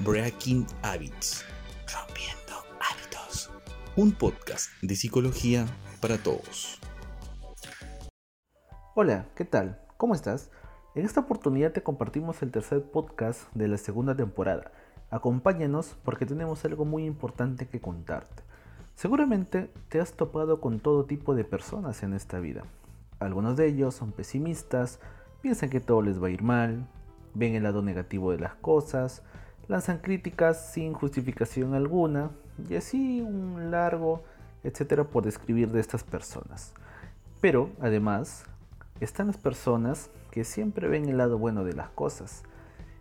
Breaking Habits. Rompiendo hábitos. Un podcast de psicología para todos. Hola, ¿qué tal? ¿Cómo estás? En esta oportunidad te compartimos el tercer podcast de la segunda temporada. Acompáñanos porque tenemos algo muy importante que contarte. Seguramente te has topado con todo tipo de personas en esta vida. Algunos de ellos son pesimistas, piensan que todo les va a ir mal, ven el lado negativo de las cosas, lanzan críticas sin justificación alguna y así un largo etcétera por describir de estas personas. Pero además están las personas que siempre ven el lado bueno de las cosas,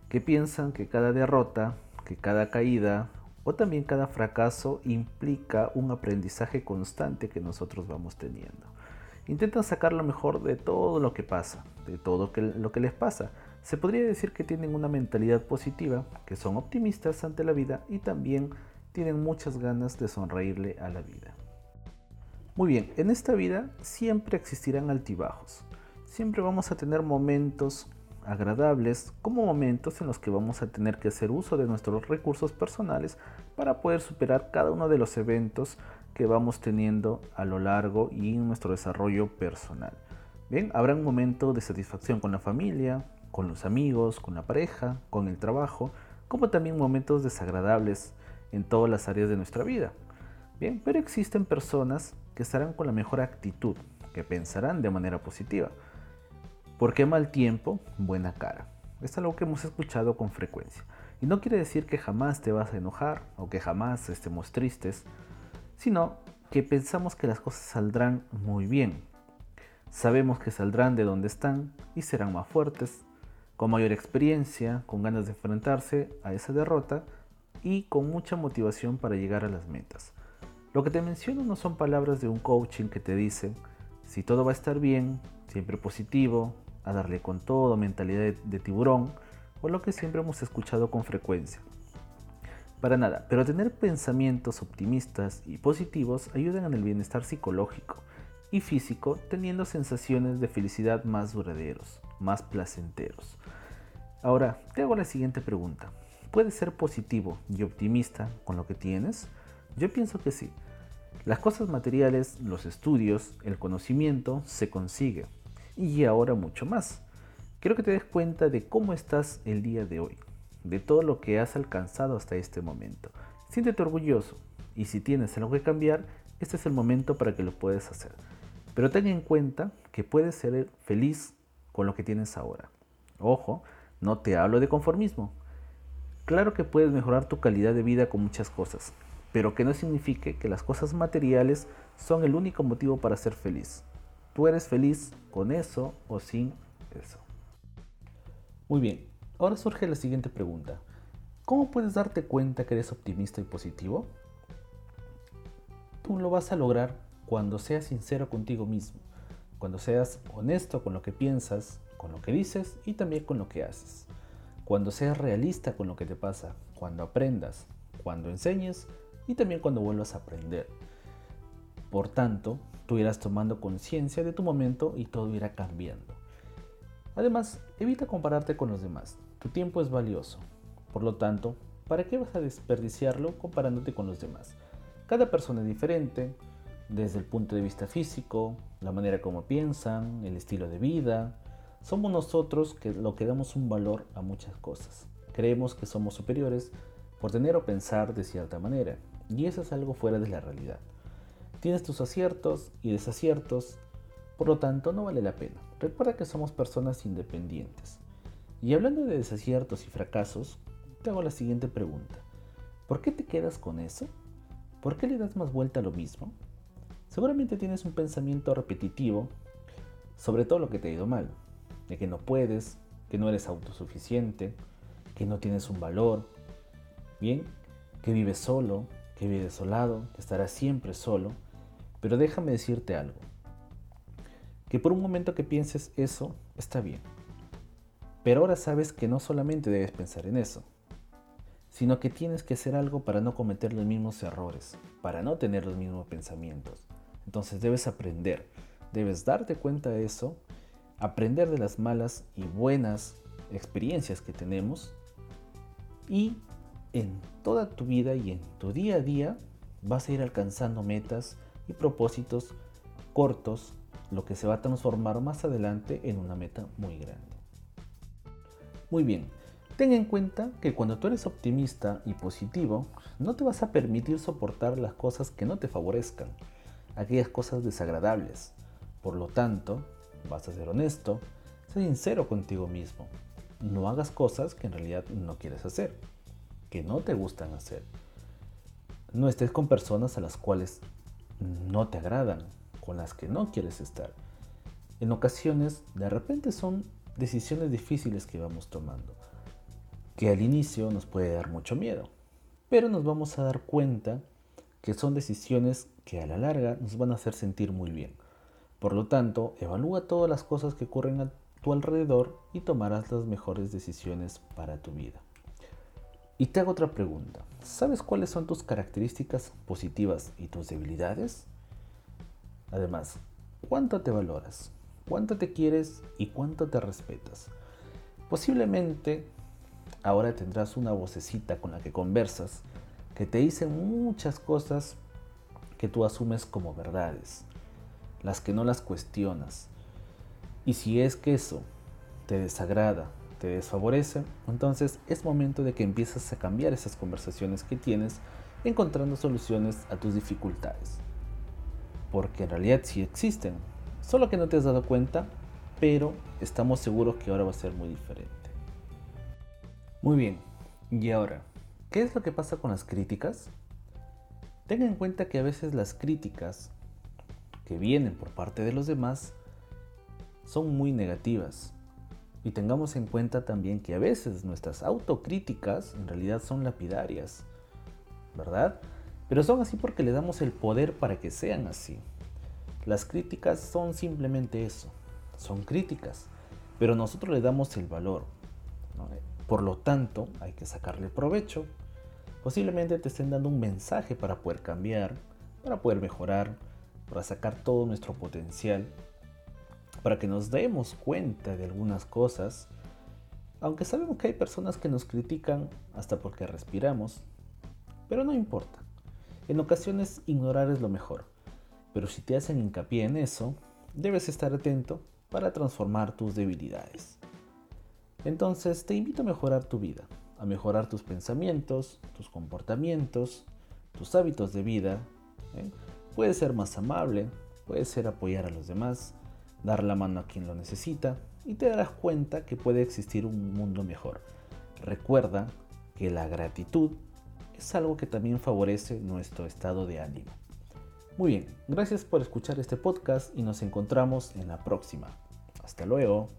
que piensan que cada derrota, que cada caída o también cada fracaso implica un aprendizaje constante que nosotros vamos teniendo. Intentan sacar lo mejor de todo lo que pasa, de todo lo que les pasa, se podría decir que tienen una mentalidad positiva, que son optimistas ante la vida y también tienen muchas ganas de sonreírle a la vida. Muy bien, en esta vida siempre existirán altibajos. Siempre vamos a tener momentos agradables como momentos en los que vamos a tener que hacer uso de nuestros recursos personales para poder superar cada uno de los eventos que vamos teniendo a lo largo y en nuestro desarrollo personal. Bien, habrá un momento de satisfacción con la familia, con los amigos, con la pareja, con el trabajo, como también momentos desagradables en todas las áreas de nuestra vida. Bien, pero existen personas que estarán con la mejor actitud, que pensarán de manera positiva. Porque mal tiempo, buena cara. Es algo que hemos escuchado con frecuencia. Y no quiere decir que jamás te vas a enojar o que jamás estemos tristes, sino que pensamos que las cosas saldrán muy bien. Sabemos que saldrán de donde están y serán más fuertes, con mayor experiencia, con ganas de enfrentarse a esa derrota y con mucha motivación para llegar a las metas. Lo que te menciono no son palabras de un coaching que te dicen, si todo va a estar bien, siempre positivo, a darle con todo, mentalidad de, de tiburón, o lo que siempre hemos escuchado con frecuencia. Para nada, pero tener pensamientos optimistas y positivos ayudan en el bienestar psicológico y físico teniendo sensaciones de felicidad más duraderos, más placenteros. Ahora, te hago la siguiente pregunta. ¿Puedes ser positivo y optimista con lo que tienes? Yo pienso que sí. Las cosas materiales, los estudios, el conocimiento se consigue. Y ahora mucho más. Quiero que te des cuenta de cómo estás el día de hoy, de todo lo que has alcanzado hasta este momento. Siéntete orgulloso y si tienes algo que cambiar, este es el momento para que lo puedas hacer. Pero ten en cuenta que puedes ser feliz con lo que tienes ahora. Ojo, no te hablo de conformismo. Claro que puedes mejorar tu calidad de vida con muchas cosas, pero que no signifique que las cosas materiales son el único motivo para ser feliz. Tú eres feliz con eso o sin eso. Muy bien, ahora surge la siguiente pregunta. ¿Cómo puedes darte cuenta que eres optimista y positivo? Tú lo vas a lograr cuando seas sincero contigo mismo, cuando seas honesto con lo que piensas, con lo que dices y también con lo que haces. Cuando seas realista con lo que te pasa, cuando aprendas, cuando enseñes y también cuando vuelvas a aprender. Por tanto, tú irás tomando conciencia de tu momento y todo irá cambiando. Además, evita compararte con los demás. Tu tiempo es valioso. Por lo tanto, ¿para qué vas a desperdiciarlo comparándote con los demás? Cada persona es diferente, desde el punto de vista físico, la manera como piensan, el estilo de vida, somos nosotros que lo que damos un valor a muchas cosas. Creemos que somos superiores por tener o pensar de cierta manera, y eso es algo fuera de la realidad. Tienes tus aciertos y desaciertos, por lo tanto no vale la pena. Recuerda que somos personas independientes. Y hablando de desaciertos y fracasos, te hago la siguiente pregunta. ¿Por qué te quedas con eso? ¿Por qué le das más vuelta a lo mismo? Seguramente tienes un pensamiento repetitivo sobre todo lo que te ha ido mal, de que no puedes, que no eres autosuficiente, que no tienes un valor, bien, que vives solo, que vives desolado, que estarás siempre solo, pero déjame decirte algo, que por un momento que pienses eso está bien, pero ahora sabes que no solamente debes pensar en eso, sino que tienes que hacer algo para no cometer los mismos errores, para no tener los mismos pensamientos. Entonces debes aprender, debes darte cuenta de eso aprender de las malas y buenas experiencias que tenemos y en toda tu vida y en tu día a día vas a ir alcanzando metas y propósitos cortos, lo que se va a transformar más adelante en una meta muy grande. Muy bien, ten en cuenta que cuando tú eres optimista y positivo, no te vas a permitir soportar las cosas que no te favorezcan, aquellas cosas desagradables. Por lo tanto, vas a ser honesto, sé sincero contigo mismo. No hagas cosas que en realidad no quieres hacer, que no te gustan hacer. No estés con personas a las cuales no te agradan, con las que no quieres estar. En ocasiones, de repente son decisiones difíciles que vamos tomando, que al inicio nos puede dar mucho miedo, pero nos vamos a dar cuenta que son decisiones que a la larga nos van a hacer sentir muy bien. Por lo tanto, evalúa todas las cosas que ocurren a tu alrededor y tomarás las mejores decisiones para tu vida. Y te hago otra pregunta. ¿Sabes cuáles son tus características positivas y tus debilidades? Además, ¿cuánto te valoras? ¿Cuánto te quieres y cuánto te respetas? Posiblemente ahora tendrás una vocecita con la que conversas que te dice muchas cosas que tú asumes como verdades, las que no las cuestionas. Y si es que eso te desagrada, te desfavorece, entonces es momento de que empieces a cambiar esas conversaciones que tienes encontrando soluciones a tus dificultades. Porque en realidad sí existen, solo que no te has dado cuenta, pero estamos seguros que ahora va a ser muy diferente. Muy bien, y ahora, ¿qué es lo que pasa con las críticas? Tenga en cuenta que a veces las críticas que vienen por parte de los demás son muy negativas y tengamos en cuenta también que a veces nuestras autocríticas en realidad son lapidarias, ¿verdad? Pero son así porque le damos el poder para que sean así. Las críticas son simplemente eso, son críticas, pero nosotros le damos el valor. Por lo tanto, hay que sacarle provecho. Posiblemente te estén dando un mensaje para poder cambiar, para poder mejorar, para sacar todo nuestro potencial para que nos demos cuenta de algunas cosas, aunque sabemos que hay personas que nos critican hasta porque respiramos, pero no importa. En ocasiones ignorar es lo mejor, pero si te hacen hincapié en eso, debes estar atento para transformar tus debilidades. Entonces te invito a mejorar tu vida, a mejorar tus pensamientos, tus comportamientos, tus hábitos de vida. ¿eh? Puedes ser más amable, puedes ser apoyar a los demás, dar la mano a quien lo necesita y te darás cuenta que puede existir un mundo mejor. Recuerda que la gratitud es algo que también favorece nuestro estado de ánimo. Muy bien, gracias por escuchar este podcast y nos encontramos en la próxima. Hasta luego.